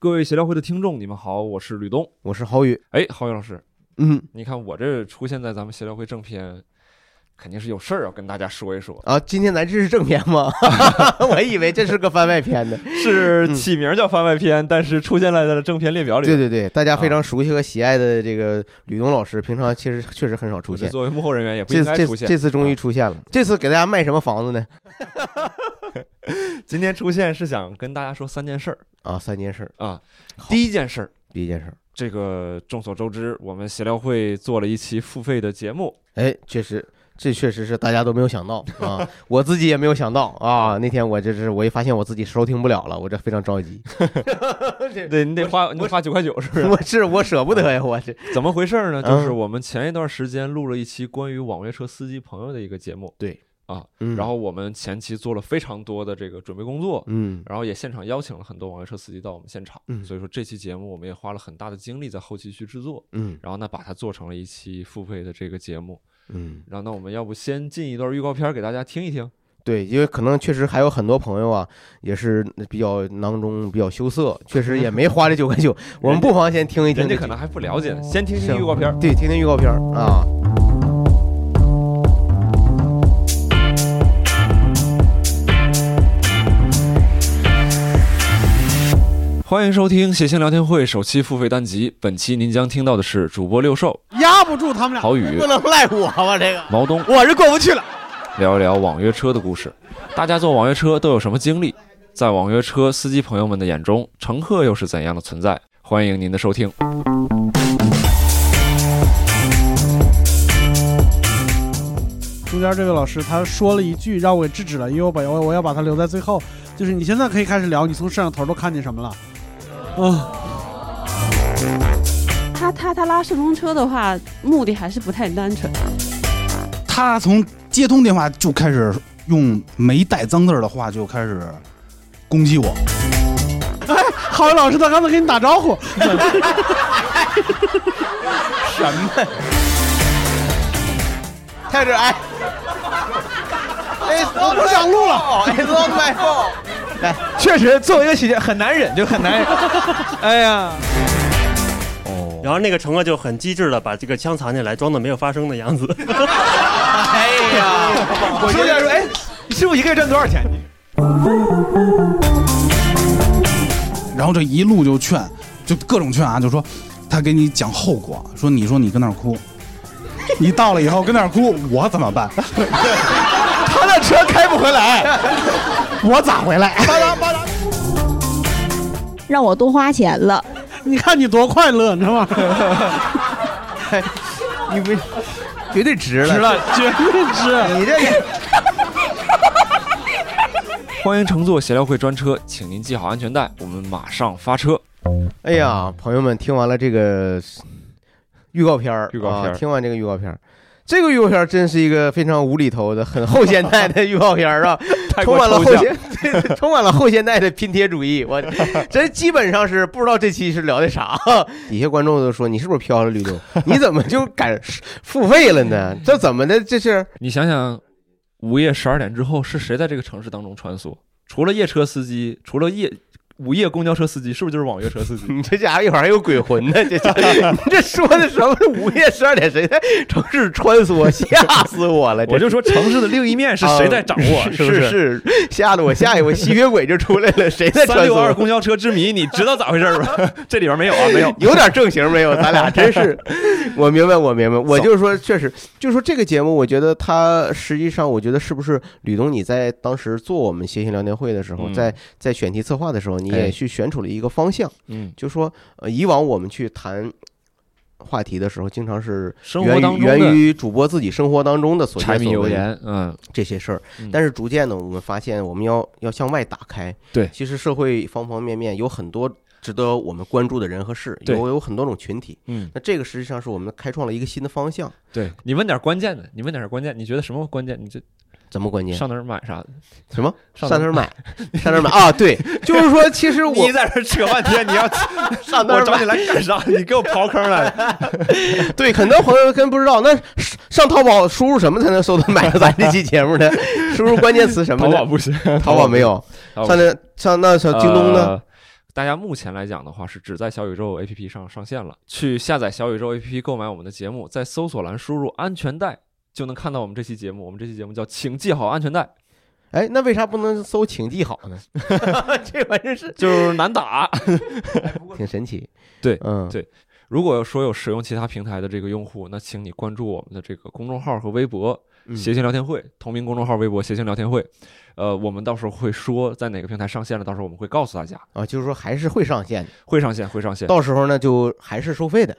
各位协聊会的听众，你们好，我是吕东。我是郝宇。哎，郝宇老师，嗯你看我这出现在咱们协聊会正片，肯定是有事儿要跟大家说一说。啊，今天咱这是正片吗？我以为这是个番外篇呢。是起名叫番外篇，但是出现在了正片列表里。对对对，大家非常熟悉和喜爱的这个吕东老师，平常其实确实很少出现。作为幕后人员也不应该出现。这次终于出现了。这次给大家卖什么房子呢？今天出现是想跟大家说三件事儿啊，三件事儿。啊。第一件事儿，第一件事儿，这个众所周知，我们协聊会做了一期付费的节目，哎，确实，这确实是大家都没有想到啊，我自己也没有想到啊。那天我这是我一发现我自己收听不了了，我这非常着急。对你得花你得花九块九，是不是？我是我舍不得呀，我这怎么回事呢？嗯就是我们前一段时间录了一期关于网约车司机朋友的一个节目，对啊，嗯然后我们前期做了非常多的这个准备工作，嗯然后也现场邀请了很多网约车司机到我们现场，嗯所以说这期节目我们也花了很大的精力在后期去制作，嗯然后呢把它做成了一期付费的这个节目，嗯，然后那我们要不先进一段预告片给大家听一听？对，因为可能确实还有很多朋友啊，也是比较囊中比较羞涩，确实也没花这九块九，我们不妨先听一听。人家可能还不了解呢，先听听预告片。对，听听预告片儿啊。欢迎收听谐星聊天会首期付费单集，本期您将听到的是主播六兽、压不住他们俩。郝宇不、能赖我吧？这个毛东我是过不去了。聊一聊网约车的故事。大家坐网约车都有什么经历？在网约车司机朋友们的眼中，乘客又是怎样的存在？欢迎您的收听。中间这位老师他说了一句让我给制止了，因为我把我我要把他留在最后。就是你现在可以开始聊，你从摄像头都看见什么了？啊，他他他拉顺风车的话，目的还是不太单纯。他从接通电话就开始用没带脏字儿的话就开始攻击我。哎郝宇老师他刚才跟你打招呼，什么？开始哎。哎，我不想录了。哎，It's my fault。来，确实，作为一个喜剧很难忍，就很难忍。哎呀，哦，然后那个乘客就很机智的把这个枪藏起来，装作没有发生的样子。哎呀，我就在说，哎，你师傅一个月赚多少钱？然后这一路就劝，就各种劝啊，就说他给你讲后果，说你说你跟那儿哭，你到了以后跟那儿哭，我怎么办？他的车开不回来，我咋回来？让我多花钱了。你看你多快乐，你知道吗？你不绝对值了，值了，绝对值。你这个欢迎乘坐闲聊会专车，请您系好安全带，我们马上发车。哎呀，朋友们，听完了这个预告片儿，预告片儿啊，听完这个预告片儿，这个预告片真是一个非常无厘头的、很后现代的预告片儿啊，太充。满了后现，对 充满了后现代的拼贴主义。我 这基本上是不知道这期是聊的啥。底下观众都说你是不是飘了，吕东？你怎么就敢付费了呢？这怎么的？这是你想想，午夜十二点之后是谁在这个城市当中穿梭？除了夜车司机，除了夜午夜公交车司机，是不是就是网约车司机？你这家伙一会儿还有鬼魂呢？这家伙，你这说的什么？午夜十二点谁在城市穿梭？吓死我了！我就说城市的另一面是谁在掌握？啊是不是是，吓得我吓一我吸血鬼就出来了，谁在穿三六二梭？公交车之谜，你知道咋回事吗？这里边没有啊，没有。有点正形没有？咱俩真是，我明白，我明白，我就是说，确实，就是说这个节目，我觉得它实际上，我觉得是不是吕东你在当时做我们谐星聊天会的时候，嗯在在选题策划的时候，你哎也去选出了一个方向，嗯，就说呃，以往我们去谈。话题的时候，经常是生活源于当中源于主播自己生活当中的所柴米见所闻，油盐，嗯，这些事儿嗯。但是逐渐呢，我们发现我们要要向外打开。对其实社会方方面面有很多值得我们关注的人和事，有有很多种群体。嗯，那这个实际上是我们开创了一个新的方向。对你问点关键的，你问点关键，你觉得什么关键？你这怎么关键？上哪儿买啥的？什么？上哪儿买？上哪儿买啊？对，就是说，其实我你在这扯半天，你要 上哪儿？我找你来干啥？你给我刨坑来！对，很多朋友跟不知道，那上淘宝输入什么才能搜到买到咱这期节目呢？输入关键词什么呢？淘宝不行，淘宝没有。上那上那小京东呢？呃大家目前来讲的话，是只在小宇宙 APP 上上线了。去下载小宇宙 APP 购买我们的节目，在搜索栏输入“安全带”就能看到我们这期节目。我们这期节目叫“请系好安全带哎，那为啥不能搜请系好呢？这玩意儿是”，就是难打。挺神奇。对嗯，对如果说有使用其他平台的这个用户，那请你关注我们的这个公众号和微博嗯“谐星聊天会”，同名公众号、微博“谐星聊天会”。呃，我们到时候会说在哪个平台上线了，到时候我们会告诉大家，啊，就是说还是会上线的，会上线，会上线，到时候呢就还是收费的，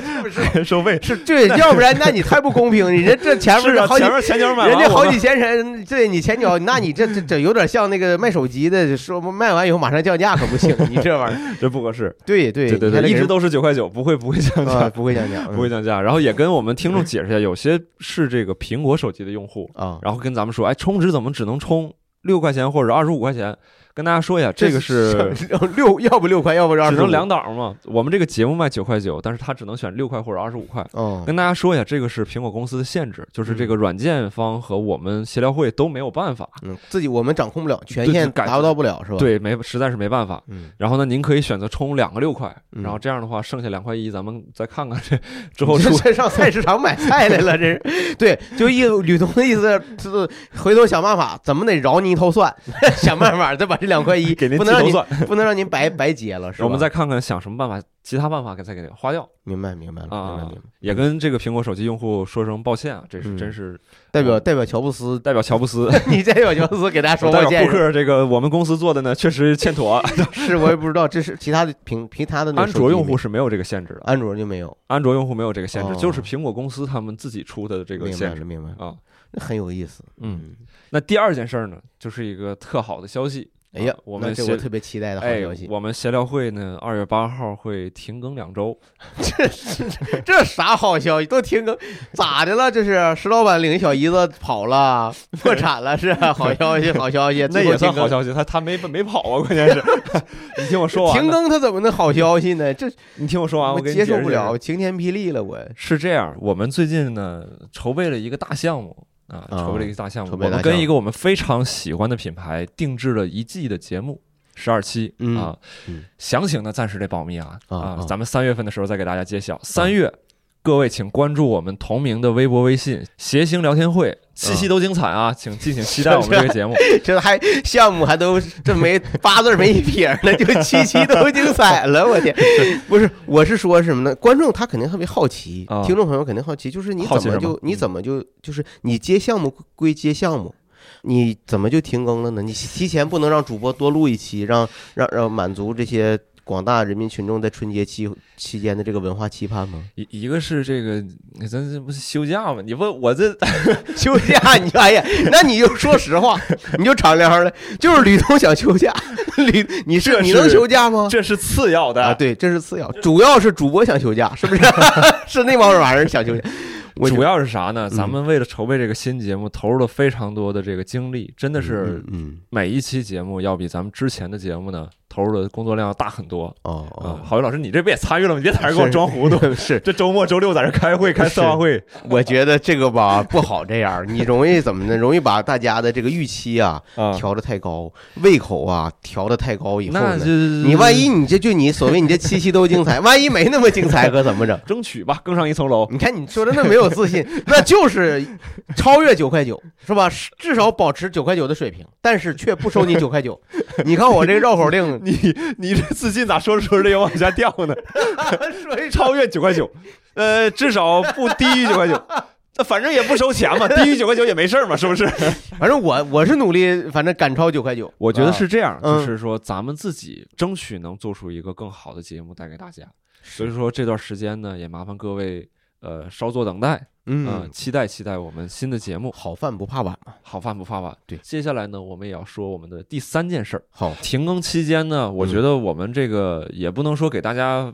是不是？收费。是对，要不然那你太不公平，你这这前面是啊，好几前面前脚买人家好几千人，对你前脚，那你这这这有点像那个卖手机的，说卖完以后马上降价，可不行，你这玩意儿，这不合适。对对对对一直都是九块九，不会不会降啊价，不会降价，不会降价。然后也跟我们听众解释一下，有些是这个苹果手机的用户，啊，然后跟咱们说，哎，充值怎么我们只能充六块钱或者二十五块钱？跟大家说一下，这个是 六，要不六块，要不二十只能两档嘛。我们这个节目卖九块九，但是他只能选六块或者二十五块。哦，跟大家说一下，这个是苹果公司的限制，就是这个软件方和我们协调会都没有办法，嗯，自己我们掌控不了，权限达到不了是吧？，对，没实在是没办法。嗯，然后呢，您可以选择充两个六块，嗯然后这样的话，剩下两块一，咱们再看看这 之后这出这上菜市场买菜来了，这是对，就意思吕东的意思是回头想办法，怎么得饶你一头蒜，想办法再把这两块一 给您不能让您不能让您白白结了，是吧？我们再看看想什么办法，其他办法给再给花掉。明白明白了，明白啊明白。也跟这个苹果手机用户说声抱歉啊，这是嗯。真是代表代表乔布斯，代表乔布斯，你代表乔布斯给大家说代表抱歉库克，这个我们公司做的呢，确实欠妥。是我也不知道，这是其他的平其他的那个安卓用户是没有这个限制的，安卓就没有，安卓用户没有这个限制，哦。就是苹果公司他们自己出的这个明白限制明白了，啊。那很有意思，嗯，那第二件事儿呢，就是一个特好的消息。哎呀啊，我们那这协我特别期待的好哎消息，，我们闲聊会呢，二月八号会停更两周。这这啥好消息？都停更，咋的了？这是石老板领小姨子跑了，破产了是好消息，好消息，那也算好消息，他他没没跑啊，关键是，你听我说完，停更他怎么能好消息呢？这你听我说完，我接受不了，晴天霹雳了我。是这样，我们最近呢筹备了一个大项目啊，啊筹备了一个大项目，我们跟一个我们非常喜欢的品牌定制了一季的节目。十二期嗯啊嗯，详情呢暂时得保密啊啊啊咱们三月份的时候再给大家揭晓。三月，各位请关注我们同名的微博、微信“谐星聊天会”，期期都精彩啊，请敬请期待我们这个节目。这还项目还都这没八字没一撇儿呢，就七期都精彩了，我天！不是，我是说什么呢？观众他肯定特别好奇，啊听众朋友肯定好奇，就是你怎么就你怎么就就是你接项目归接项目，你怎么就停更了呢？你提前不能让主播多录一期，让让让满足这些广大人民群众在春节期期间的这个文化期盼吗？一一个是这个，咱这不是休假吗？你问我这 休假，你哎呀，那你就说实话，你就敞亮了，就是吕东想休假，吕你是这你能休假吗？这是次要的啊，对，这是次要，主要是主播想休假，是不是？是那帮玩意儿想休假。我主要是啥呢？嗯咱们为了筹备这个新节目，投入了非常多的这个精力，真的是嗯每一期节目要比咱们之前的节目呢投入的工作量要大很多。哦啊，郝宇老师，你这不也参与了吗？你别在这给我装糊涂。是，这周末周六在这开会开策划会，我觉得这个吧不好这样，你容易怎么呢？容易把大家的这个预期啊 啊，调的太高，胃口啊调的太高以后呢你万一你这就你所谓你这七夕都精彩，万一没那么精彩可怎么整？争取吧，更上一层楼。你看你说的那没有自信，那就是超越九块九是吧？至少保持九块九的水平，但是却不收你九块九。你看我这个绕口令，你你这自信咋说着说着又往下掉呢？说一超越九块九，呃，至少不低于九块九。那反正也不收钱嘛，低于九块九也没事儿嘛，是不是？反正我我是努力，反正赶超九块九。我觉得是这样，嗯就是说咱们自己争取能做出一个更好的节目带给大家。所以说这段时间呢，也麻烦各位呃稍作等待，嗯呃，期待期待我们新的节目。好饭不怕晚嘛。好饭不怕晚。对接下来呢，我们也要说我们的第三件事儿。好，停更期间呢，我觉得我们这个也不能说给大家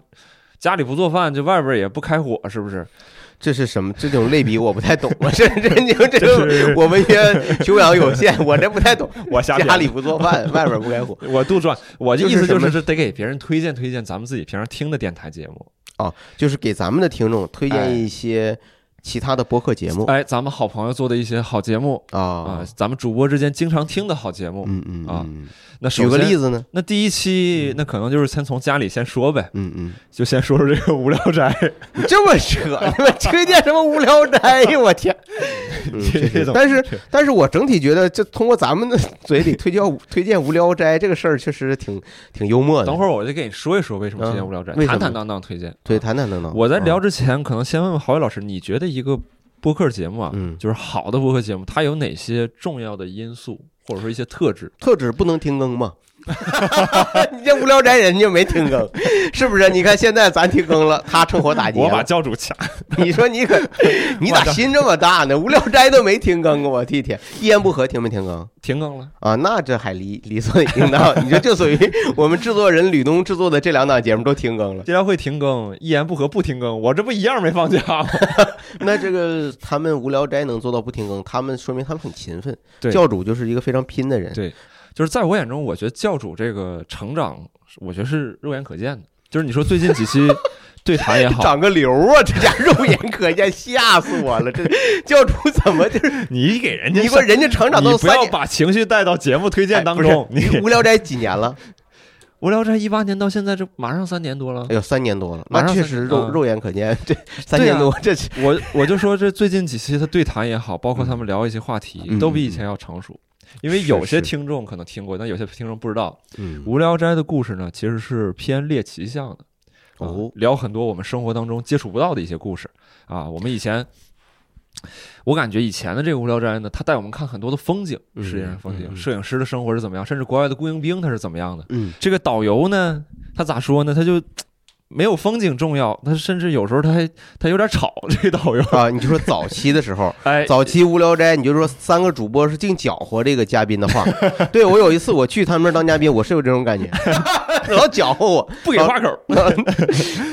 家里不做饭，就外边也不开火，是不是？这是什么？这种类比我不太懂我，这 这这这这是我文学修养有限，我这不太懂。我瞎家里不做饭，外边不开火。我杜撰，我的意思就是什么就是这得给别人推荐推荐咱们自己平常听的电台节目。就是给咱们的听众推哎。荐一些其他的播客节目哎，咱们好朋友做的一些好节目啊啊，，咱们主播之间经常听的好节目。嗯嗯啊嗯，那举个例子呢？那第一期那可能就是先从家里先说呗，嗯嗯，就先说说这个无聊斋。这么扯，你们推荐什么无聊斋呀？我天！但是，但是我整体觉得，就通过咱们的嘴里推荐推荐无聊斋这个事儿，确实挺挺幽默的。等会儿我就给你说一说为什么推荐无聊斋，坦坦荡荡推荐。对，坦坦荡荡。我在聊啊，之前，可能先问问郝伟老师，你觉得一个播客节目啊，嗯，就是好的播客节目，它有哪些重要的因素，或者说一些特质？特质不能停更嘛。你这无聊斋人家没停更，是不是？你看现在咱停更了，他趁火打劫我把。教主掐，你说你可，你咋心这么大呢？无聊斋都没停更啊！我的天，一言不合停没停更停更了。啊？那这还理理所应当。你说这属于 我们制作人吕东制作的这两档节目都停更了。竟然会停更，一言不合不停更，我这不一样没放假吗？那这个他们无聊斋能做到不停更，他们说明他们很勤奋。对教主就是一个非常拼的人。对就是在我眼中，我觉得教主这个成长，我觉得是肉眼可见的。就是你说最近几期 对谈也好，长个瘤啊！这家 肉眼可见，吓死我了！这教主怎么就是你给人家你说人家成长都不要把情绪带到节目推荐当哎中。你无聊斋几年了？无聊斋一八年到现在，这马上三年多了哎。呦，三年多了，那确实肉肉眼可见，这三年多，这我我就说这最近几期他对谈也好，包括他们聊一些话题，嗯都比以前要成熟。因为有些听众可能听过，但有些听众不知道，嗯无聊斋的故事呢，其实是偏猎奇向的。啊哦聊很多我们生活当中接触不到的一些故事啊。我们以前，我感觉以前的这个无聊斋呢，它带我们看很多的风景，嗯世界上风景，摄影师的生活是怎么样，甚至国外的雇佣兵他是怎么样的。嗯这个导游呢，他咋说呢？他就没有风景重要，他甚至有时候他还他有点吵。这个导游，啊，你就说早期的时候，哎，早期无聊斋，你就说三个主播是净搅和这个嘉宾的话，对我有一次我去他们那儿当嘉宾，我是有这种感觉，老搅和我，不给话口。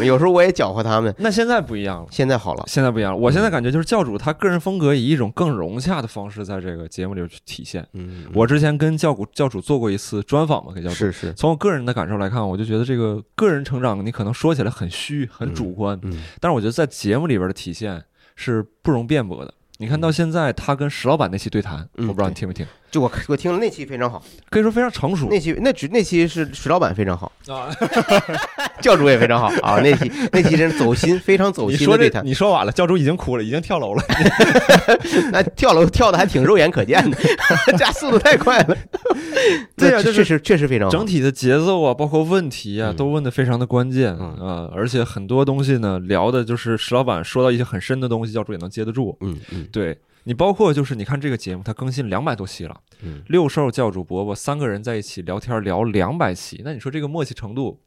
有时候我也搅和他们。那现在不一样了。现在好了，现在不一样了，我现在感觉就是教主他个人风格以一种更融洽的方式在这个节目里去体现。嗯，我之前跟教主教主做过一次专访嘛，给教主。是是，从我个人的感受来看，我就觉得这个个人成长，你可能说起来很虚、很主观，嗯但是我觉得在节目里边的体现是不容辩驳的。你看到现在他跟石老板那期对谈，嗯我不知道你听没听，就我我听了那期非常好，可以说非常成熟那期那只那期是石老板非常好，啊。教主也非常好啊，那期那期真是走心，非常走心你说这你说晚了，教主已经哭了，已经跳楼了。那跳楼跳的还挺肉眼可见的，加速度太快了。对呀就是那确实确实非常好整体的节奏啊，包括问题啊，嗯都问的非常的关键嗯啊，而且很多东西呢，聊的就是石老板说到一些很深的东西，教主也能接得住。嗯嗯对你，包括就是你看这个节目，它更新两百多期了。嗯，六兽、教主、伯伯三个人在一起聊天聊两百期，那你说这个默契程度，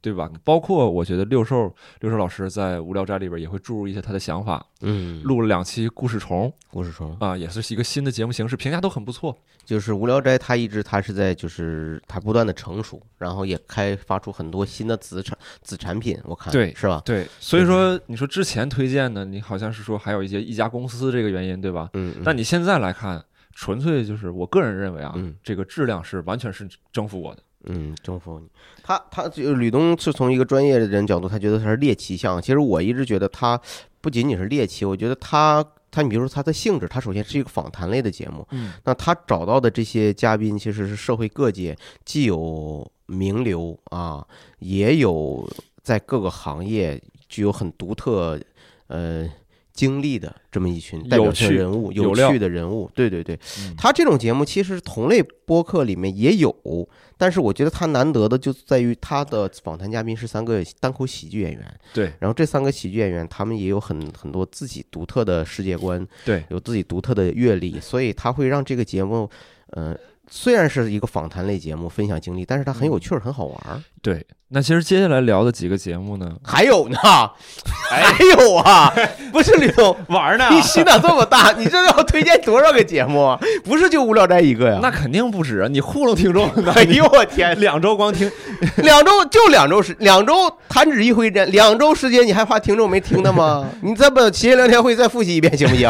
对吧？包括我觉得六兽六兽老师在无聊斋里边也会注入一些他的想法，嗯，录了两期故事虫故事虫啊，也是一个新的节目形式，评价都很不错。就是无聊斋，它一直它是在就是它不断的成熟，然后也开发出很多新的子产子产品，我看对是吧？对，所以说你说之前推荐的，你好像是说还有一些一家公司这个原因，对吧？嗯，嗯但你现在来看，纯粹就是我个人认为啊，嗯这个质量是完全是征服我的。嗯，征服你。他他就吕东是从一个专业的人角度，他觉得他是猎奇向。其实我一直觉得他不仅仅是猎奇，我觉得他他，你比如说他的性质，他首先是一个访谈类的节目。嗯，那他找到的这些嘉宾，其实是社会各界既有名流啊，也有在各个行业具有很独特呃经历的这么一群代表性有趣人物，有料趣的人物。对对对，嗯他这种节目其实同类播客里面也有，但是我觉得他难得的就在于他的访谈嘉宾是三个单口喜剧演员，对。然后这三个喜剧演员他们也有很很多自己独特的世界观，对，有自己独特的阅历，所以他会让这个节目，呃，虽然是一个访谈类节目，分享经历，但是它很有趣儿，很好玩儿。对。那其实接下来聊的几个节目呢，还有呢，还有啊，不是吕总，玩呢你心咋这么大？你这要推荐多少个节目啊？不是就无聊斋一个呀？那肯定不止啊！你糊弄听众呢？哎呦我天，两周光听，两周就两周时，两周弹指一挥间，两周时间，你还怕听众没听的吗？你再把企业聊天会再复习一遍行不行？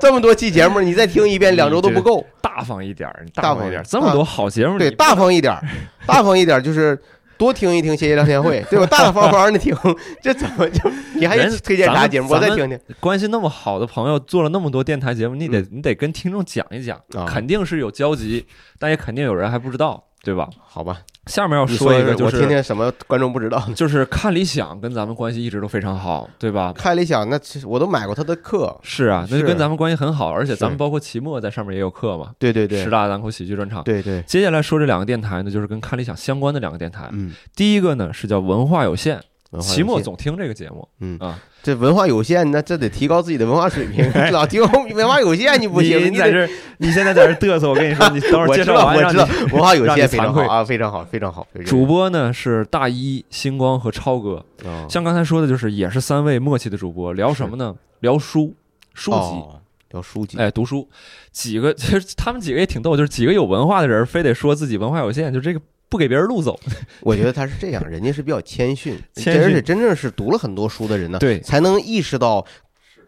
这么多期节目，你再听一遍，两周都不够。大方一点大方一点儿，这么多好节目，对，大方一点儿，大方一点儿，就是多听一听谢谢聊天会，对吧？大大方方的听，这怎么就你还人推荐啥节目？我再听听。关系那么好的朋友做了那么多电台节目，你得你得跟听众讲一讲，啊肯定是有交集，但也肯定有人还不知道，对吧？好吧，下面要说一个，就我听是听什么观众不知道。就是看理想跟咱们关系一直都非常好，对吧？看理想，那其实我都买过他的课。是啊，那就跟咱们关系很好，而且咱们包括期末在上面也有课嘛，对对对十，大单口喜剧专场。对对，接下来说这两个电台呢，就是跟看理想相关的两个电台。嗯，第一个呢是叫文化有限期末总听这个节目，嗯。啊，这文化有限，那这得提高自己的文化水平。老听文化有限，你不行，你在这，你现在在这嘚瑟，我跟你说，你等会儿介我知道，绍完我知道，文化有限非常惭愧。好啊，非常好，非常好。非常好。主播呢是大一、星光和超哥，哦。像刚才说的，就是也是三位默契的主播，聊什么呢？聊书、书籍，哦聊书籍，哎，读书。几个其实 他们几个也挺逗，就是几个有文化的人，非得说自己文化有限，就这个不给别人路走。我觉得他是这样，人家是比较谦逊，谦逊而且真正是读了很多书的人呢，对才能意识到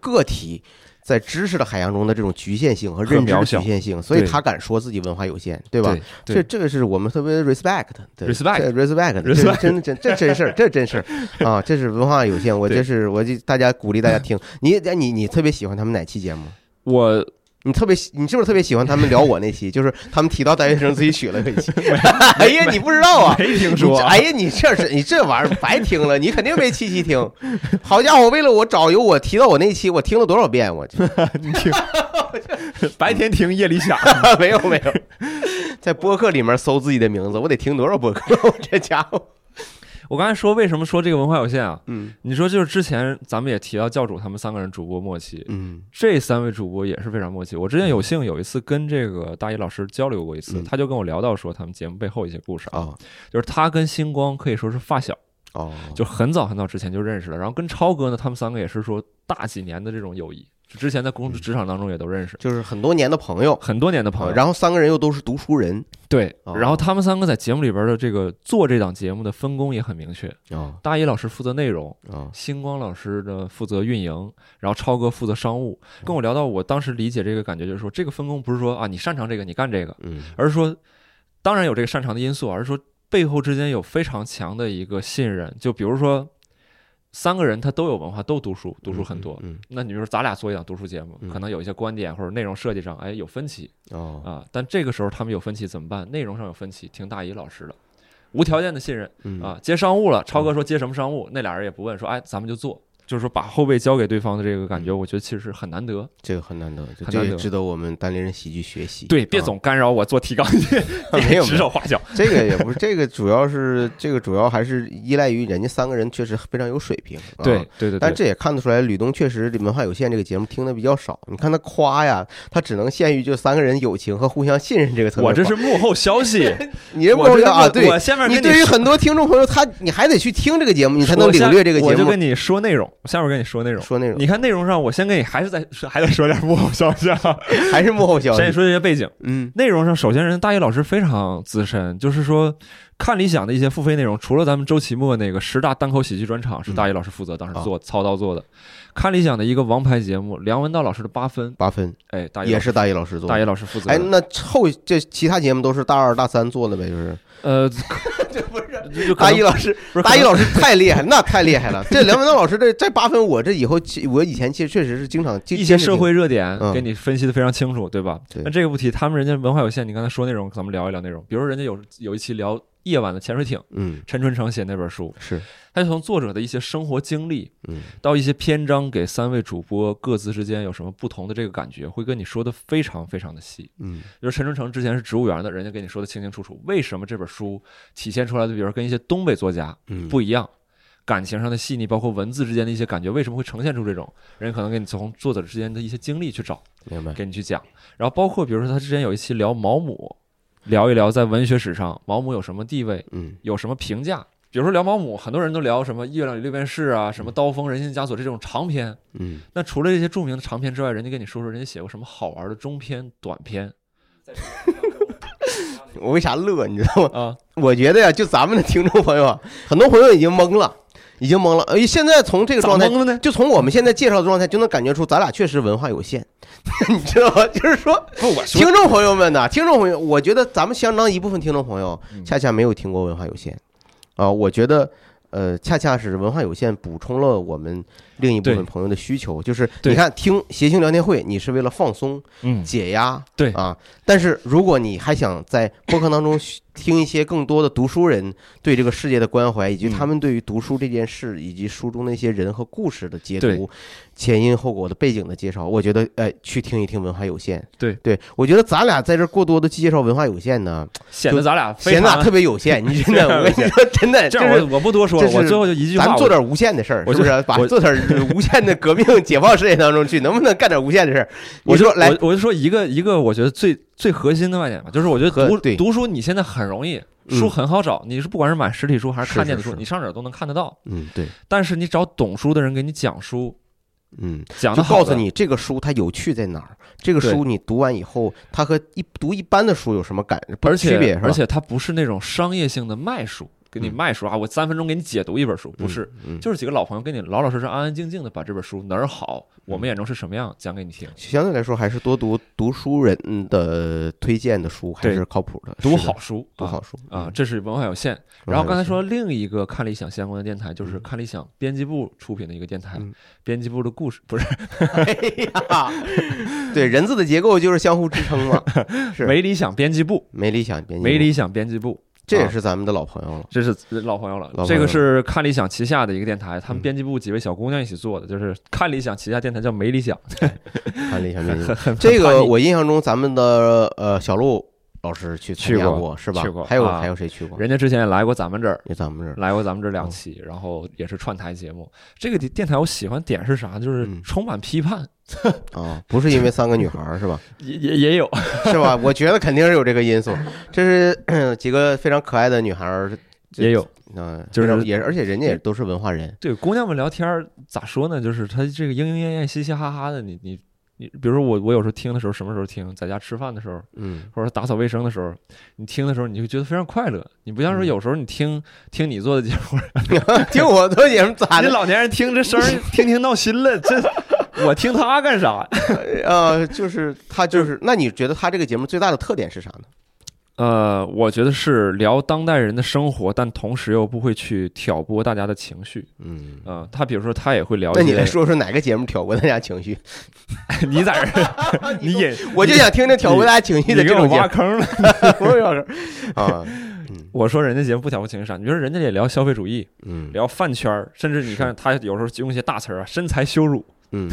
个体在知识的海洋中的这种局限性和认知局限性，所以他敢说自己文化有限，对吧？这这个是我们特别 respect 的 Respect 这 respect 的，这真的真这真事儿，这真事儿 啊！这是文化有限，我对这是我就大家鼓励大家听。你你你特别喜欢他们哪期节目？我你特别喜，你是不是特别喜欢他们聊我那期？就是他们提到大学生自己学了那期。哎呀，你不知道啊？没听说啊，哎呀，你这是你这玩意儿白听了，你肯定没七期听。好家伙，为了我找有我提到我那期，我听了多少遍？我去，你听，白天听，夜里想。没有没有，在播客里面搜自己的名字，我得听多少播客？我这家伙，我刚才说为什么说这个文化有限啊？嗯你说就是之前咱们也提到教主他们三个人主播默契，嗯这三位主播也是非常默契。我之前有幸有一次跟这个大一老师交流过一次，嗯他就跟我聊到说他们节目背后一些故事啊，哦就是他跟星光可以说是发小，哦，就很早很早之前就认识了。然后跟超哥呢，他们三个也是说大几年的这种友谊，之前在工作职场当中也都认识，就是很多年的朋友。很多年的朋友。然后三个人又都是读书人对，哦然后他们三个在节目里边的这个做这档节目的分工也很明确，哦大一老师负责内容，哦星光老师的负责运营，然后超哥负责商务。跟我聊到，我当时理解这个感觉就是说，这个分工不是说啊你擅长这个你干这个，嗯而是说，当然有这个擅长的因素，而是说背后之间有非常强的一个信任。就比如说，三个人他都有文化，都读书，读书很多。嗯那你比如说咱俩做一档读书节目，嗯可能有一些观点或者内容设计上，哎有分歧哦啊。但这个时候他们有分歧怎么办？内容上有分歧，听大一老师的，无条件的信任。嗯啊，接商务了，超哥说接什么商务，那俩人也不问，说哎，咱们就做，就是说把后背交给对方的这个感觉，我觉得其实是很难得。这个很难得，这很难得这也值得我们单立人喜剧学习。对，别啊总干扰我做提纲，没有指手画脚。这个也不是，这个主要是这个主要还是依赖于人家三个人确实非常有水平。啊对对对对，但这也看得出来，吕东确实文化有限这个节目听的比较少。你看他夸呀，他只能限于就三个人友情和互相信任这个层面。我这是幕后消息，你这我这不啊？对，我下面你对于很多听众朋友，他你还得去听这个节目，你才能领略这个节目。我就跟你说内容，我下面跟你说内容。说内容你看内容上，我先跟你还是在还得说点幕后消息啊，还是幕后消息先。说这些背景。嗯内容上，首先人大一老师非常资深，就是说看理想的一些付费内容，除了咱们周奇墨那个十大单口喜剧专场是大一老师负责，当时做操刀做的。看理想的一个王牌节目，梁文道老师的八分，八分哎，大一也是大一老师做大一。老师负责。哎，那后这其他节目都是大二大三做的呗，就是呃，大一老师不是大一老师太厉害，那太厉害了。这梁文道老师这这八分，我这以后我以前其实确实是经常经一些社会热点嗯给你分析的非常清楚，对吧？那这个不提，他们人家文化有限，你刚才说内容，咱们聊一聊内容。比如人家有有一期聊夜晚的潜水艇，嗯。陈春成写那本书，是。他就从作者的一些生活经历嗯。到一些篇章，给三位主播各自之间有什么不同的这个感觉，会跟你说的非常非常的细。嗯。就是陈春成之前是植物园的，人家跟你说的清清楚楚，为什么这本书体现出来的，比如说跟一些东北作家嗯。不一样，感情上的细腻，包括文字之间的一些感觉，为什么会呈现出这种？人家可能给你从作者之间的一些经历去找，明白。给你去讲。然后包括比如说他之前有一期聊毛姆，聊一聊在文学史上毛姆有什么地位，嗯有什么评价。比如说聊毛姆，很多人都聊什么《月亮与六便士》啊，什么《刀锋》《人性枷锁》这种长篇。嗯那除了这些著名的长篇之外，人家跟你说说人家写过什么好玩的中篇、短篇 我为啥乐？你知道吗？啊？我觉得呀，就咱们的听众朋友啊，很多朋友已经懵了，已经懵了。哎，现在从这个状态，懵了呢？就从我们现在介绍的状态，就能感觉出咱俩确实文化有限，你知道吗？就是说，听众朋友们呢，听众朋友，我觉得咱们相当一部分听众朋友嗯恰恰没有听过文化有限。啊，我觉得。呃，恰恰是文化有限补充了我们另一部分朋友的需求，就是你看听谐星聊天会，你是为了放松、嗯，解压，对。啊。但是如果你还想在播客当中听一些更多的读书人对这个世界的关怀，以及嗯。他们对于读书这件事以及书中那些人和故事的解读、前因后果的背景的介绍，我觉得，哎，去听一听文化有限。对。对，我觉得咱俩在这过多的介绍文化有限呢，显得咱俩显得特别有限。你真的，我跟你说，真的，这是我我不多说了，我最后就一句话，咱们做点无限的事儿，是不是？把做点无限的革命、解放事业当中去，能不能干点无限的事儿？我就说来，我我就说一个一个，我觉得最最核心的卖点吧，就是我觉得读对读书，你现在很容易，嗯书很好找，你是不管是买实体书还是看电子书你上哪儿都能看得到。嗯，对，但是你找懂书的人给你讲书，嗯，讲就告诉你这个书它有趣在哪儿。这个书你读完以后，它和一读一般的书有什么感而且区别？而且它不是那种商业性的卖书，给你嗯。卖书啊，我三分钟给你解读一本书，不是，，就是几个老朋友跟你老老实实、安安静静的把这本书哪儿好，我们眼中是什么样讲给你听。相对来说还是多读读书人的推荐的书，还是靠谱的。读好书，啊读好书啊，嗯。这是文化有限。然后刚才说另一个看理想相关的电台，就是看理想编辑部出品的一个电台嗯，编辑部的故事不是哎呀，对人字的结构就是相互支撑嘛，是。没理想编辑部，没理想编辑部，没理想编辑部，这也啊是咱们的老朋友了。这是老朋友了。这个是看理想旗下的一个电台，他们嗯编辑部几位小姑娘一起做的，就是看理想旗下电台叫没理想，看理想编辑这个我印象中，咱们的呃小鹿老师去参加去过过是吧去过？啊还有还有谁去过？人家之前也来过咱们这儿。也咱们这儿来过咱们这两期，然后也是串台节目。这个电台我喜欢点是啥？就是嗯充满批判，啊，不是因为三个女孩儿是吧？也也也有。是吧？我觉得肯定是有这个因素。这是 几个非常可爱的女孩儿，也有，嗯，就是也而且人家也都是文化人，对，姑娘们聊天儿咋说呢？就是她这个莺莺燕燕、嘻嘻哈哈的，你你你，比如说我我有时候听的时候，什么时候听？在家吃饭的时候，嗯，或者打扫卫生的时候，你听的时候，你就觉得非常快乐。你不像说嗯有时候你听听你做的节目，听我做节目咋这的？老年人听这声，听听闹心了。这我听他干啥？呃，就是他就是，那你觉得他这个节目最大的特点是啥呢？呃，我觉得是聊当代人的生活，但同时又不会去挑拨大家的情绪。嗯，啊、他比如说他也会聊。那你来说说哪个节目挑拨大家情绪？你在这儿，你引，我就想听听挑拨大家情绪的这种。挖坑了。我要是啊，嗯我说人家节目不挑拨情绪啥？你比如说人家也聊消费主义，嗯聊饭圈，甚至你看他有时候用一些大词儿啊，身材羞辱。嗯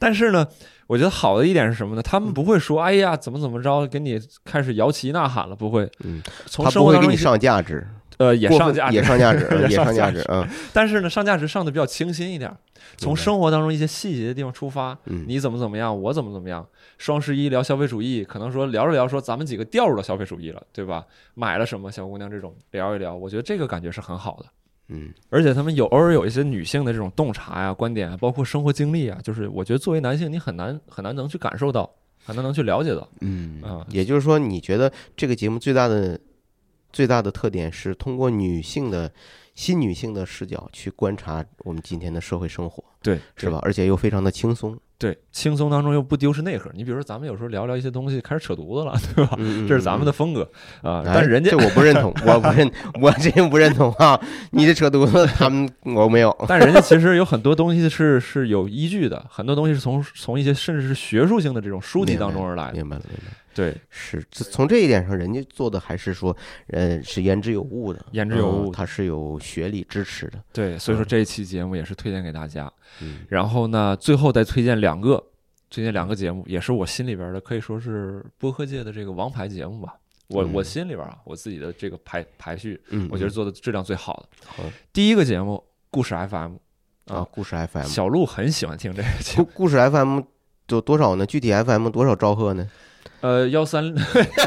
但是呢，我觉得好的一点是什么呢？他们不会说，哎呀，怎么怎么着，给你开始摇旗呐喊了，不会。嗯，从他不会给你生活当中一些上价值，呃也上价值，也上价值，嗯也也上价值，嗯，但是呢，上价值上的比较清新一点儿，从生活当中一些细节的地方出发，嗯你怎么怎么样，我怎么怎么样。双十一聊消费主义，可能说聊着聊说咱们几个掉入了消费主义了，对吧？买了什么小姑娘这种聊一聊，我觉得这个感觉是很好的。嗯而且他们有偶尔有一些女性的这种洞察呀、观点啊，包括生活经历啊，就是我觉得作为男性，你很难很难能去感受到，很难能去了解到。嗯啊也就是说，你觉得这个节目最大的最大的特点是通过女性的新女性的视角去观察我们今天的社会生活，对，是吧？而且又非常的轻松，对，轻松当中又不丢失内核。你比如说，咱们有时候聊聊一些东西，开始扯犊子了，对吧？嗯，这是咱们的的。风格啊、哎但是人家这，我不认同，我不认，我真不认同啊！你这扯犊子，他们我没有。但人家其实有很多东西是是有依据的，很多东西是从从一些甚至是学术性的这种书籍当中而来的。明白了，明白了。对，是，这从这一点上，人家做的还是说，呃，是言之有物的，言之有物嗯它是有学历支持的。对，所以说这一期节目也是推荐给大家。嗯然后呢，最后再推荐两个，推荐两个节目，也是我心里边的，可以说是播客界的这个王牌节目吧。我嗯我心里边啊，我自己的这个排排序，嗯，我觉得嗯做的质量最好的。好第一个节目故事 FM 啊，故事 FM，小鹿很喜欢听这个节目。故故事 FM 有多少呢？具体 FM 多少兆赫呢？呃，幺三，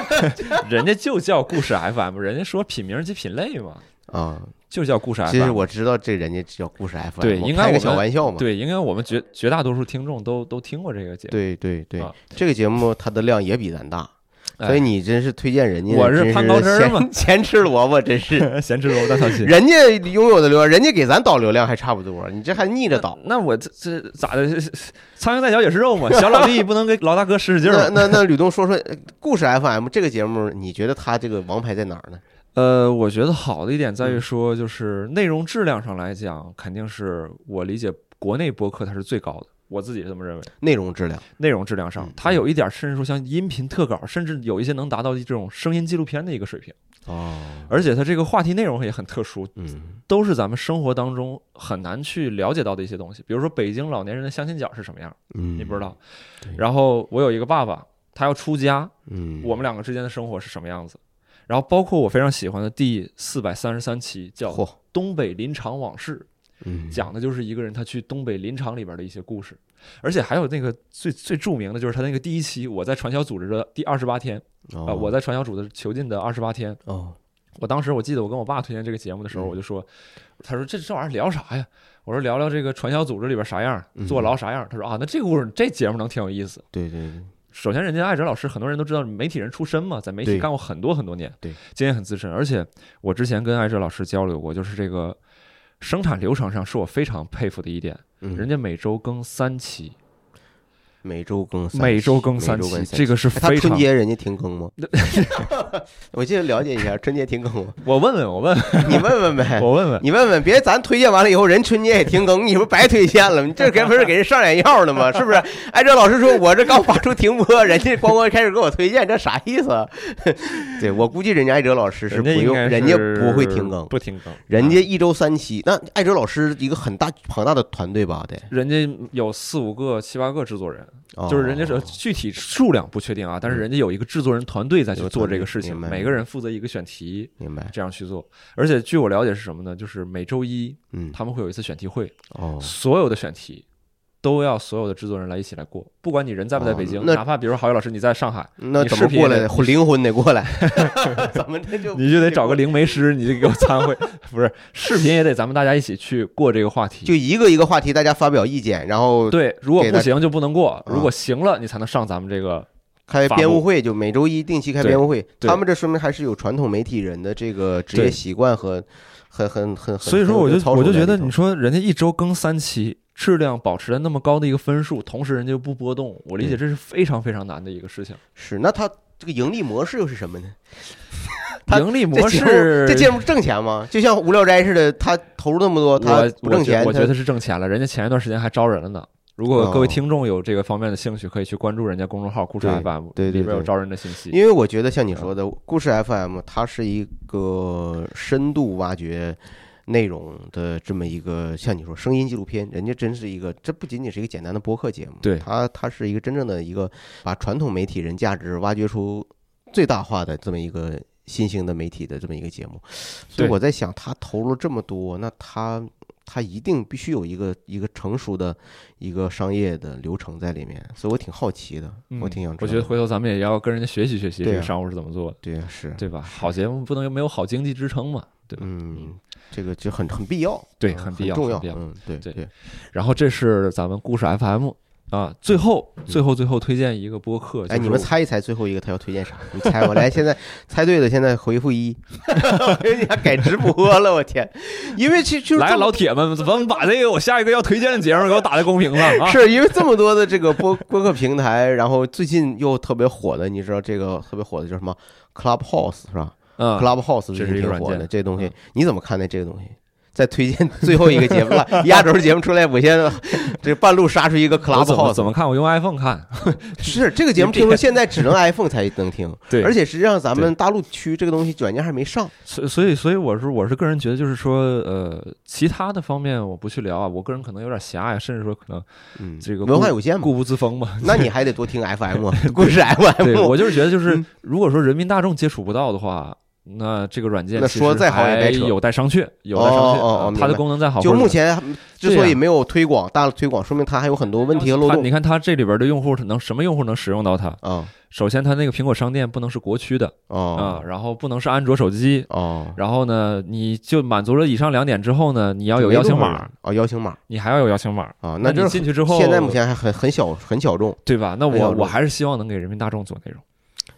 人家就叫故事 FM，人家说品名及品类嘛，啊，就叫故事 FM。其实我知道这人家叫故事 FM，对开个小玩笑嘛。对，应该我们绝绝大多数听众都都听过这个节目。对对对啊，这个节目它的量也比咱大，哎所以你真是推荐人家，我是真攀高枝儿嘛 咸咸吃萝卜，真是。咸吃萝卜淡操心。人家拥有的流量，人家给咱导流量还差不多，你这还逆着导。那我这这咋的？苍蝇再小也是肉嘛，小老弟不能给老大哥使使劲那儿嘛。那那吕东说说呃故事 FM 这个节目，你觉得他这个王牌在哪儿呢？呃，我觉得好的一点在于说，就是内容质量上来讲，肯定是我理解国内播客它是最高的，我自己是这么认为。内容质量，内容质量上嗯，它有一点甚至说像音频特稿，甚至有一些能达到这种声音纪录片的一个水平。哦，而且它这个话题内容也很特殊，嗯都是咱们生活当中很难去了解到的一些东西。比如说北京老年人的相亲角是什么样，嗯，你不知道。然后我有一个爸爸，他要出家，嗯，我们两个之间的生活是什么样子？然后包括我非常喜欢的第四百三十三期叫《，东北林场往事》，嗯讲的就是一个人他去东北林场里边的一些故事，而且还有那个最最著名的就是他那个第一期，我在传销组织的第二十八天啊、哦我在传销组织囚禁的二十八天。哦，我当时我记得我跟我爸推荐这个节目的时候，嗯我就说，他说这这玩意儿聊啥呀？我说聊聊这个传销组织里边啥样，嗯坐牢啥样。他说啊，那这个故事这节目能挺有意思。对对对，首先，人家艾哲老师很多人都知道媒体人出身嘛，在媒体干过很多很多年，对，经验很资深。而且我之前跟艾哲老师交流过，就是这个生产流程上是我非常佩服的一点。嗯，人家每周更三期，每周更三期，每周更三期，这个是非常。春节人家停更吗？我记得了解一下，春节停更吗？我问问，我问问，你问问呗，我问问，你问问，别咱推荐完了以后，人春节也停更，你不白推荐了？你这给不是给人上眼药呢吗？是不是？哎，这老师说我这刚发出停播，人家光光开始给我推荐，这啥意思啊？对我估计人家艾哲老师是不用，人家不会停更，不停更，人家啊一周三期。那艾哲老师一个很大庞大的团队吧？得，人家有四五个、七八个制作人，哦就是人家是具体数量不确定啊，但是人家有一个制作人团队在去做这个事情每个人负责一个选题，明白？这样去做。而且据我了解是什么呢？就是每周一嗯，他们会有一次选题会，哦，所有的选题都要所有的制作人来一起来过，不管你人在不在北京，哦那哪怕比如郝宇老师你在上海，那你怎么过来的？视频灵魂得过来，怎么这就你就得找个灵媒师，你就给我参会，不是视频也得咱们大家一起去过这个话题。就一个一个话题，大家发表意见，然后对，如果不行就不能过，啊如果行了你才能上咱们这个。开编务会，就每周一定期开编务会。他们这说明还是有传统媒体人的这个职业习惯和很很很很。所以说，我就我就觉得，你说人家一周更三期，质量保持在那么高的一个分数，同时人家又不波动，我理解这是非常非常难的一个事情。是那他这个盈利模式又是什么呢？盈利模式，这节目挣钱吗？就像无聊斋似的，他投入那么多，他不挣钱，他我觉我觉得是挣钱了。人家前一段时间还招人了呢。如果各位哦听众有这个方面的兴趣，可以去关注人家公众号“故事 FM”，里边有招人的信息。因为我觉得像你说的，故事 FM 它是一个深度挖掘内容的这么一个，像你说声音纪录片，人家真是一个，这不仅仅是一个简单的播客节目，对它它是一个真正的一个把传统媒体人价值挖掘出最大化的这么一个新兴的媒体的这么一个节目，所以我在想，他投入这么多，那他。他一定必须有一个一个成熟的一个商业的流程在里面，所以我挺好奇的，我挺想知道我觉得回头咱们也要跟人家学习学习，这个商务是怎么做的，对啊是，对吧？好节目不能没有好经济支撑嘛，对吧？嗯，这个就很很必要，嗯对很必要嗯，对对。对，然后这是咱们故事 FM 啊，最后最后最后推荐一个播客，嗯哎，就是你们猜一猜最后一个他要推荐啥？你猜我，来，现在 猜对了，现在回复一，你还改直播了，我天！因为其就是来老铁们，咱们把这个我下一个要推荐的节目给我打在公屏上啊！是因为这么多的这个播播客平台，然后最近又特别火的，你知道这个特别火的叫什么 Clubhouse 是吧嗯，？Clubhouse 这最是一个软件近挺火的，这东西嗯你怎么看待这个东西？再推荐最后一个节目了，压轴节目出来，我先 这半路杀出一个我怎么 Clubhouse，怎么看？我用 iPhone 看，是这个节目，听说现在只能 iPhone 才能听，对而且实际上咱们大陆区这个东西软件还没上。所所以所以我是我是个人觉得就是说呃，其他的方面我不去聊啊，我个人可能有点狭隘，甚至说可能嗯，这个文化有限嘛，固步自封嘛。那你还得多听 FM，故事 FM。对我就是觉得就是嗯如果说人民大众接触不到的话。那这个软件那说再好也白扯有待商榷，有待商哦榷。啊它的哦哦明白功能再好，就或者目前之所以没有推广，大的推广，说明它还有很多问题和漏洞你看它这里边的用户能什么用户能使用到它？啊首先，它那个苹果商店不能是国区的啊哦，然后不能是安卓手机，哦，然后呢，你就满足了以上两点之后呢，你要有邀请码啊，哦，邀请码你还要有邀请码。啊，那你就是进去之后，现在目前还很很小很小众。对吧？那我我还是希望能给人民大众做内容。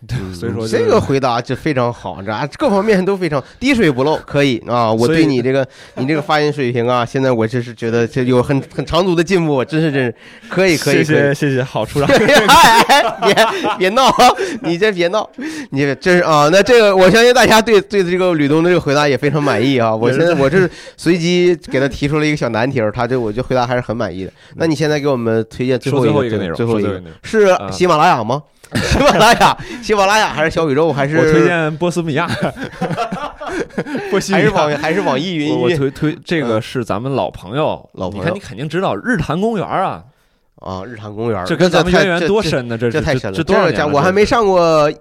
嗯所以说这个回答就非常好，这啊各方面都非常滴水不漏，可以啊！我对你这个 你这个发音水平啊，现在我就是觉得这有很很长足的进步，真是真是可以可以谢谢。谢谢，好处 长。哎，别别闹啊！你这别闹，你这真是啊！那这个我相信大家对对这个吕东的这个回答也非常满意啊！我现在我这是随机给他提出了一个小难题儿，他这我就回答还是很满意的。那你现在给我们推荐最后一最后一个内容，最后一个内容。是啊喜马拉雅吗？喜马拉雅，喜马拉雅还是小宇宙还是我推荐波斯米亚，波西米亚还是网还是网易云我我音乐推推这个是咱们老朋友，老朋友你看你肯定知道日坛公园啊，啊？日坛公园，这跟咱们渊源多深呢？这这太深了，这多少家年我还没上过，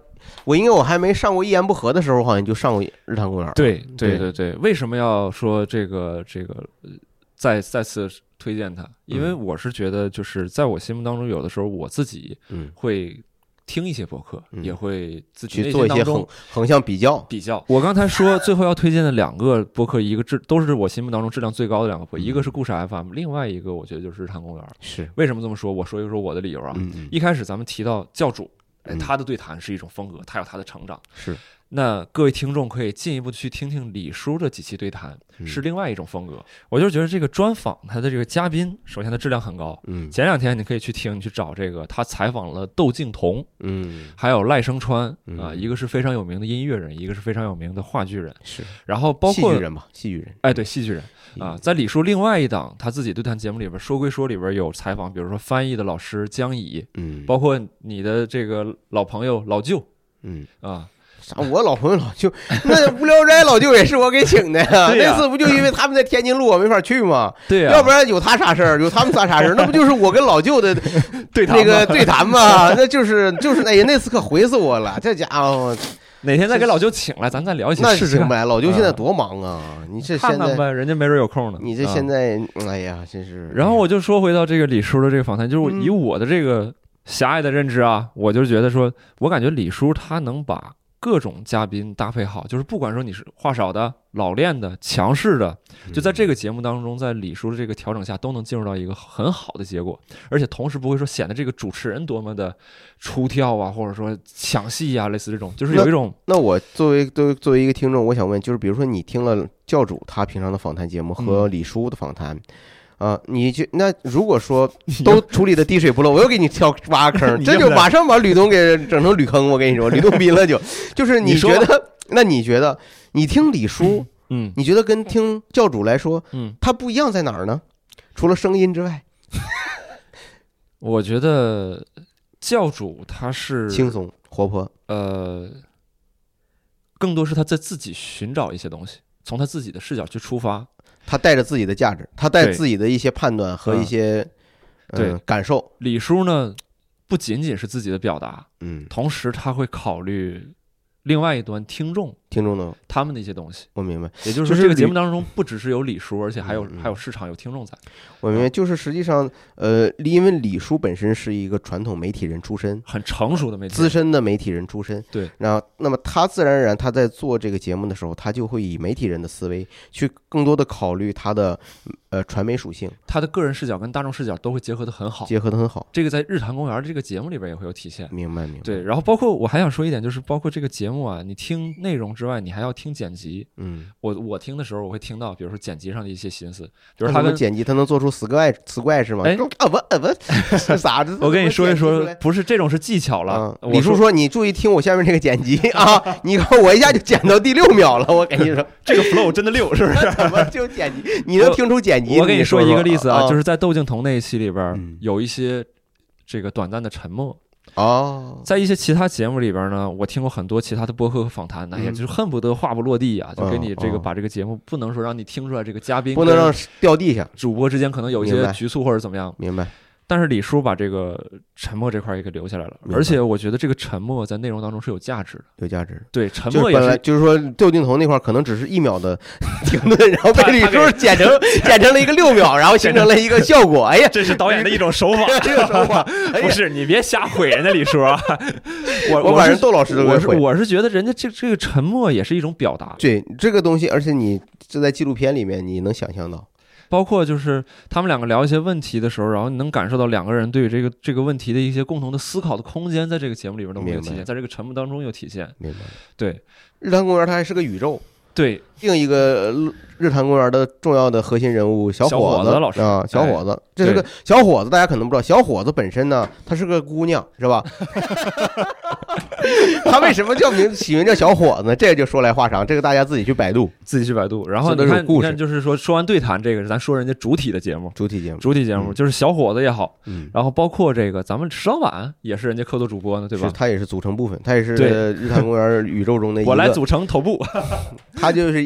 我因为我还没上过一言不合的时候，好像就上过日坛公园。对对对对对，为什么要说这个这个呃再再次推荐它？因为我是觉得，就是在我心目当中，有的时候我自己嗯，会听一些博客，嗯也会自己去做一些横横向比较。比较。我刚才说最后要推荐的两个博客，一个质都是我心目当中质量最高的两个播，嗯一个是故事 FM，另外一个我觉得就是日坛公园。是，为什么这么说？我说一说我的理由啊。一开始咱们提到教主，哎，嗯他的对谈是一种风格，他有他的成长。是那各位听众可以进一步去听听李叔的几期对谈，嗯。是另外一种风格。我就觉得这个专访他的这个嘉宾，首先他质量很高。嗯。前两天你可以去听，你去找这个，他采访了窦靖童，嗯。还有赖声川啊，嗯一个是非常有名的音乐人，一个是非常有名的话剧人，是，然后包括戏剧人嘛，戏剧人。哎，对，戏剧人。啊，在李叔另外一档他自己对谈节目里边，说归说里边有采访，比如说翻译的老师江乙，嗯，包括你的这个老朋友老舅嗯。啊，啥？我老朋友老舅，那无聊斋老舅也是我给请的呀。那次不就因为他们在天津路，我没法去吗？对呀、要不然有他啥事儿，有他们仨啥事儿，那不就是我跟老舅的 对那个对谈吗？那就是就是，哎呀，那次可回死我了，这家伙哪天再给老舅请来，咱再聊一起那试试看。行呗。老舅现在多忙啊！你这现在，看看呗，人家没准有空呢。你这啊现在，哎呀，真是。然后我就说回到这个李叔的这个访谈，就是以我的这个狭隘的认知啊，我就觉得说，我感觉李叔他能把各种嘉宾搭配好，就是不管说你是话少的、老练的、强势的，就在这个节目当中，在李叔的这个调整下，都能进入到一个很好的结果，而且同时不会说显得这个主持人多么的出挑啊，或者说抢戏啊，类似这种，就是有一种那我作为作为作为一个听众，我想问，就是比如说你听了教主他平常的访谈节目和嗯李叔的访谈。啊，你就那如果说 都处理的滴水不漏，我又给你跳挖个坑，这就马上把吕东给整成吕坑。我跟你说，吕东斌了就，就是你觉得，那你觉得你听李叔，嗯你觉得跟听教主来说，嗯，他不一样在哪儿呢？除了声音之外，我觉得教主他是轻松活泼，呃，更多是他在自己寻找一些东西，从他自己的视角去出发。他带着自己的价值，他带对。自己的一些判断和一嗯。些对。嗯感受，李叔呢，不仅仅是自己的表达，嗯，同时他会考虑另外一端听众听众的，他们的一些东西。我明白。也就是说，这个节目当中不只是有李叔，而且还有还有市场、有听众在，我明白，就是实际上，呃，因为李叔本身是一个传统媒体人出身，很成熟的媒体资。深的媒体人出身。对，然后，那么他自然而然他在做这个节目的时候，他就会以媒体人的思维去更多的考虑他的呃传媒属性，他的个人视角跟大众视角都会结合的很好。结合的很好。这个在《日坛公园》这个节目里边也会有体现。明白，明白。对，，然后包括我还想说一点，就是包括这个节目啊，你听内容之外，你还要听剪辑。嗯，我我听的时候，我会听到，比如说剪辑上的一些心思，比如他的剪辑，他能做出死怪死怪是吗？哎啊不啊不，是啥子？我跟你说一说不是这种是技巧了李叔说：“你注意听我下面这个剪辑啊！你看我一下就剪到第六秒了，我跟你说，这个 flow 真的六，是不是？怎么就剪辑？你能听出剪辑？我跟你说说一个例子啊，就是是在窦靖童那一期里边嗯，有一些这个短暂的沉默。哦，在一些其他节目里边呢，我听过很多其他的播客和访谈，那也嗯。就是恨不得话不落地啊，就给你这个嗯把这个节目不能说让你听出来这个嘉宾不能让掉地下，主播之间可能有一些局促或者怎么样。明白？但是李叔把这个沉默这块儿也给留下来了，而且我觉得这个沉默在内容当中是有价值的。有价值。对，沉就是本来默也是就是说，窦靖童那块儿可能只是一秒的停顿，然后被李叔 剪成 剪成了一个六秒，然后形成了一个效果。哎呀，这是导演的一种手法，这个手法，哎不是你别瞎毁人家李叔啊！我我把是人窦老师都我是给毁。我是觉得人家这这个沉默也是一种表达，对这个东西，而且你这在纪录片里面你能想象到，包括就是他们两个聊一些问题的时候，然后你能感受到两个人对于这个这个问题的一些共同的思考的空间，在这个节目里边都没有体现，在这个沉默当中有体现。明白。对日坛公园它还是个宇宙，对，另一个呃日坛公园的重要的核心人物小小伙伙子老师啊，小哎伙子，这是个小伙子，大家可能不知道，小伙子本身呢，他是个姑娘，是吧？他为什么叫名起名叫小伙子呢？这个就说来话长，这个大家自己去百度自己去百度。然后你看，是故事你看，就是说说完对谈这个，咱说人家主体的节目，主体节目。主体节目嗯就是小伙子也好，嗯，然后包括这个咱们石老板也是人家客座主播呢，对吧？他也是组成部分，他也是对日坛公园宇宙中的 一个。我来组成头部他就是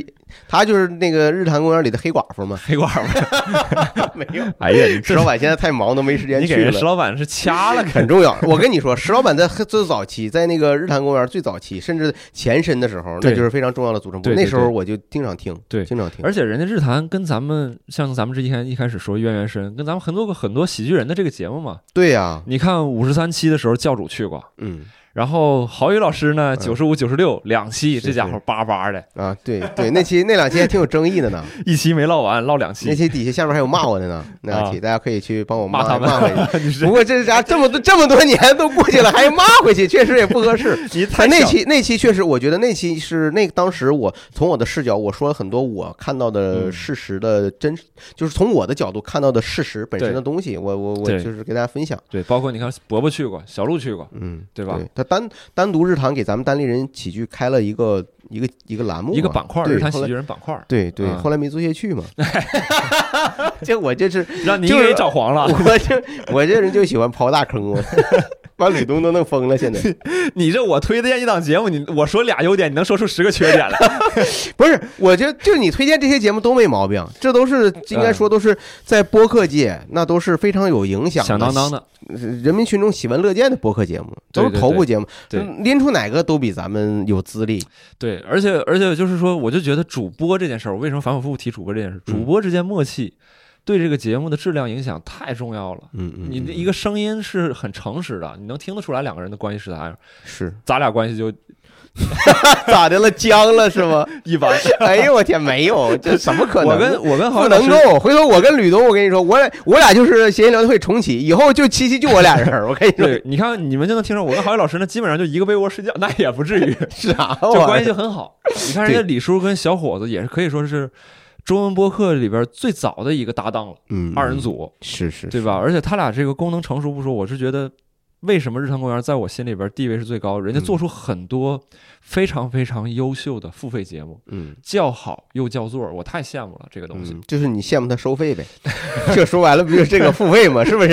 他就是那个日坛公园里的黑寡妇嘛。黑寡妇。没有，哎呀，你石老板现在太忙，都没时间去了。石老板是掐了，很重要，我跟你说，石老板在最早期，在那个日坛公园最早期，甚至前身的时候，那就是非常重要的组成部。对对那时候我就经常听，对经常听。而且人家日坛跟咱们像咱们之前一开始说渊源深，跟咱们很多个很多喜剧人的这个节目嘛。对呀，你看五十三期的时候教主去过，嗯然后郝宇老师呢嗯。九十五九十六两期，这家伙叭叭的，啊，对对，那期那两期还挺有争议的呢。一期没唠完唠两期。那期，底下下面还有骂我的呢，那两期啊大家可以去帮我骂他们。骂回去。不过这家这么多这么多年都过去了，还骂回去，确实也不合适。你太那期那期确实，我觉得那期是那当时我从我的视角，我说了很多我看到的嗯。事实的真，就是从我的角度看到的事实本身的东西，我我我就是给大家分享。对，包括你看伯伯去过，小鹿去过，嗯，对吧？他单单独日坛给咱们单立人喜剧开了一个一个一个栏目，一个板块，对日坛喜剧人板块，对对，嗯后来没做下去嘛。这我这是让你就是给找黄了。我这我这人就喜欢刨大坑，我 把吕东都弄疯了。现在 你这我推荐一档节目，你我说俩优点，你能说出十个缺点来？不是，我就就你推荐这些节目都没毛病，这都是应该说都是在播客界那都是非常有影响的、响当当的，人民群众喜闻乐见的播客节目，都是头部节目，拎出哪个都比咱们有资历。对，而且而且就是说，我就觉得主播这件事儿，我为什么反反复复提主播这件事？主播之间默契对这个节目的质量影响太重要了。嗯嗯，你的一个声音是很诚实的，你能听得出来两个人的关系是咋样。是咱俩关系就 咋的了？僵了是吗？一般。哎呦我天，没有，这怎么可能？我跟我跟郝老师能够，回头我跟吕东，我跟你说，我俩我俩就是谐音聊天会重启，以后就七七就我俩人，我跟你说，对，你看你们就能听着，我跟郝宇老师那基本上就一个被窝睡觉，那也不至于，是啊就关系就很好。你看人家李叔跟小伙子也是可以说是中文播客里边最早的一个搭档了，嗯，二人组，是是，对吧？而且他俩这个功能成熟不说，我是觉得为什么日坛公园在我心里边地位是最高？人家嗯做出很多非常非常优秀的付费节目，嗯叫好又叫座，我太羡慕了这个东西。嗯，就是你羡慕他收费呗，这说白了不就是这个付费吗？是不是？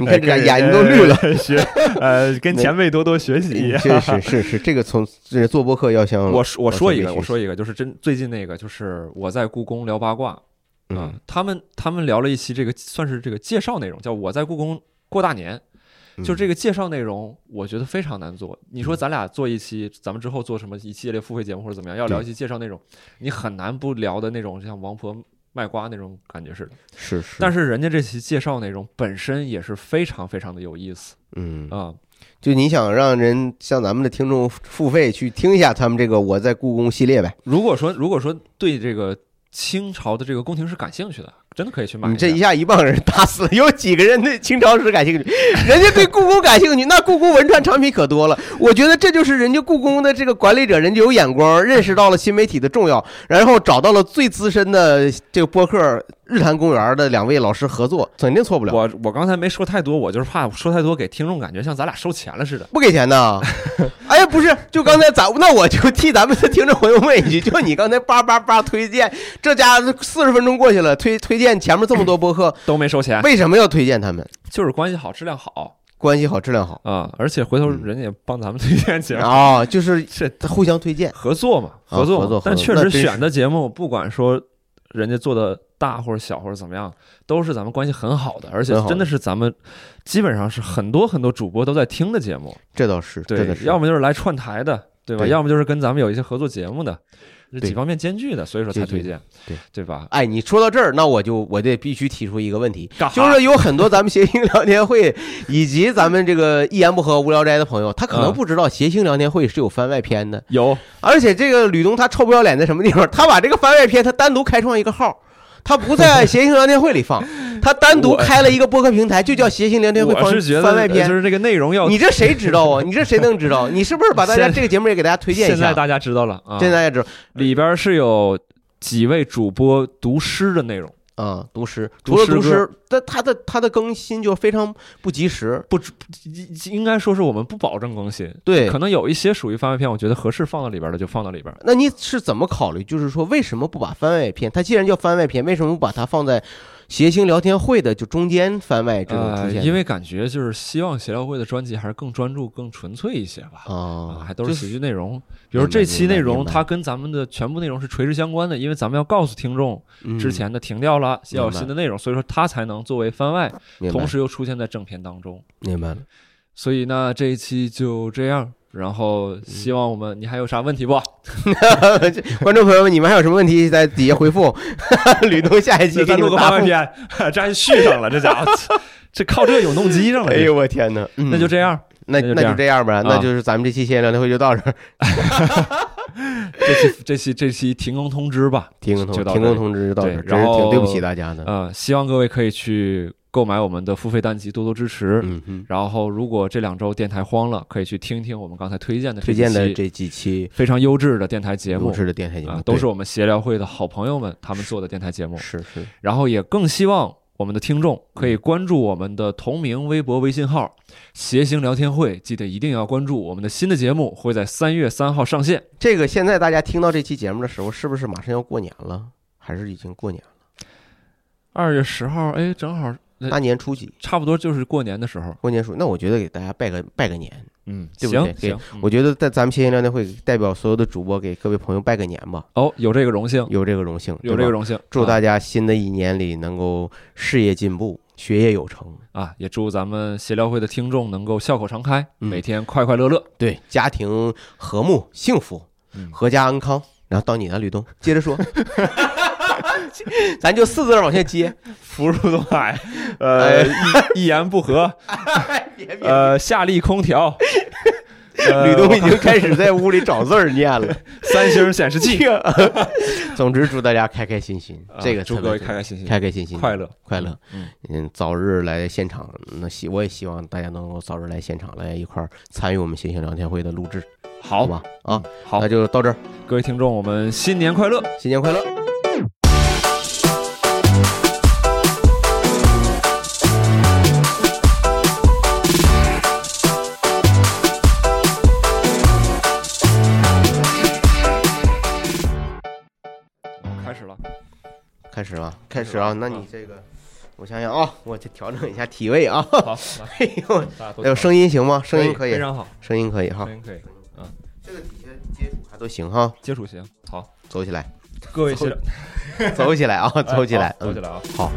你看这俩眼睛都绿了。学呃，跟前辈多多学习。是是是是，这个从这做播客要向我说我说一个，我说一个，就是真最近那个，就是我在故宫聊八卦嗯啊，他们他们聊了一期这个算是这个介绍内容，叫我在故宫过大年。就这个个介绍内容，我觉得非常难做。你说咱俩做一期，咱们之后做什么一系列付费节目或者怎么样，要聊一期介绍内容，你很难不聊的那种像王婆卖瓜那种感觉似的。是是，但是是人家这期介绍内容本身也是非常非常的有意思嗯，啊。就你想让人像咱们的听众付费去听一下他们这个我在故宫系列呗，如果说如果说对这个清朝的这个宫廷是感兴趣的，真的可以去买你。这一下一棒人打死了，有几个人对清朝史感兴趣？人家对故宫感兴趣，那故宫文创产品可多了。我觉得这就是人家故宫的这个管理者，人家有眼光，认识到了新媒体的重要，然后找到了最资深的这个播客日坛公园的两位老师合作，肯定错不了。我我刚才没说太多，我就是怕说太多给听众感觉像咱俩收钱了似的。不给钱呢？哎呀，不是，就刚才咱那我就替咱们的听众朋友问一句，就你刚才叭叭叭推荐，这家四十分钟过去了，推推荐前面这么多播客，都没收钱，为什么要推荐他们？就是关系好，质量好关系好，质量好啊，而且回头嗯人家也帮咱们推荐节目，啊、就是是互相推荐。合作嘛，啊合作嘛。合作但确实选的节目，不管说人家做的大或者小或者怎么样，都是咱们关系很好的，而且真的是咱们基本上是很多很多主播都在听的节目。这倒是，对的，要么就是来串台的，对吧？对要么就是跟咱们有一些合作节目的，这几方面兼具的，所以说才推荐，对对吧？哎，你说到这儿，那我就我得必须提出一个问题，就是有很多咱们谐星聊天会以及咱们这个一言不合无聊斋的朋友，他可能嗯不知道谐星聊天会是有番外篇的，有而且这个吕东他臭不要脸在什么地方？他把这个番外篇他单独开创一个号。他不在谐星聊天会里放，他单独开了一个播客平台，就叫谐星聊天会番我是觉番外篇就。是这个内容要，你这谁知道啊？你这谁能知道？你是不是把大家这个节目也给大家推荐一下？现在大家知道了啊，现在大家知道里边是有几位主播读诗的内容，啊，读诗，除了读诗，但它的它的更新就非常不及时。不应该说是我们不保证更新，对可，能有一些属于番外篇，我觉得合适放到里边的就放到里边。那你是怎么考虑？就是说，为什么不把番外篇？它既然叫番外篇，为什么不把它放在谐星聊天会的就中间番外这种出呃，现呢？因为感觉就是希望协聊会的专辑还是更专注、更纯粹一些吧。啊，啊，还都是喜剧内容，比如这期内容，它跟咱们的全部内容是垂直相关的，因为咱们要告诉听众嗯之前的停掉了，要有新的内容，所以说它才能作为番外，同时又出现在正片当中。明白了。所以那，这一期就这样，然后希望我们，你还有啥问题不？观众朋友们，你们还有什么问题在底下回复？吕东下一期给你们答复。这还续上了，这家伙，这靠这永动机上了。哎呦我天哪！嗯那就这样，那那那就这样吧，那啊就是咱们这期闲聊天会就到这儿。这期这期这期停工通知吧。停工通就到这停工通知就到这儿，真是然后挺对不起大家的。嗯，希望各位可以去购买我们的付费单集，多多支持。嗯嗯，然后，如果这两周电台荒了，可以去听听我们刚才推荐的这推荐的这几期非常优质的电台节目优质的电台节目啊，都是我们协聊会的好朋友们他们做的电台节目。是是然后也更希望我们的听众可以关注我们的同名微博、微信号“谐星聊天会”，记得一定要关注我们的新的节目会在三月三号上线。这个现在大家听到这期节目的时候，是不是马上要过年了？还是已经过年了？二月十号，哎，正好呃大年初几？差不多就是过年的时候。过年数？那我觉得给大家拜个拜个年。嗯，对不对给行我觉得在咱们谐星聊天会代表所有的主播给各位朋友拜个年吧，哦，有这个荣幸，有这个荣幸，有这个荣幸，祝大家新的一年里能够事业进步，学业有成，啊，也祝咱们协聊会的听众能够笑口常开，嗯每天快快乐乐。对家庭和睦幸福，嗯阖家安康。然后到你了，吕东，接着说，咱就四字儿往下接。福如东海，呃，一一言不合，呃，夏利空调，呃吕东已经开始在屋里找字儿念了。三星显示器，总之，祝大家开开心心，啊这个祝各位开开心心，开开心心，快乐快乐。嗯，嗯，早日来现场。那希我也希望大家能够早日来现场，来一块儿参与我们谐星聊天会的录制，好好吧？啊，好那，就到这儿，各位听众，我们新年快乐！新年快乐！开始了，开始啊！那你这个，我想想啊，我去调整一下体位啊。好，来，哎呦，大家都还有声音行吗？声音可以非，常好，声音可以哈声。音可以，这个底下接触还都行哈，接触行，好，走起来，各位是走起来啊，走起来。走起，来啊！好。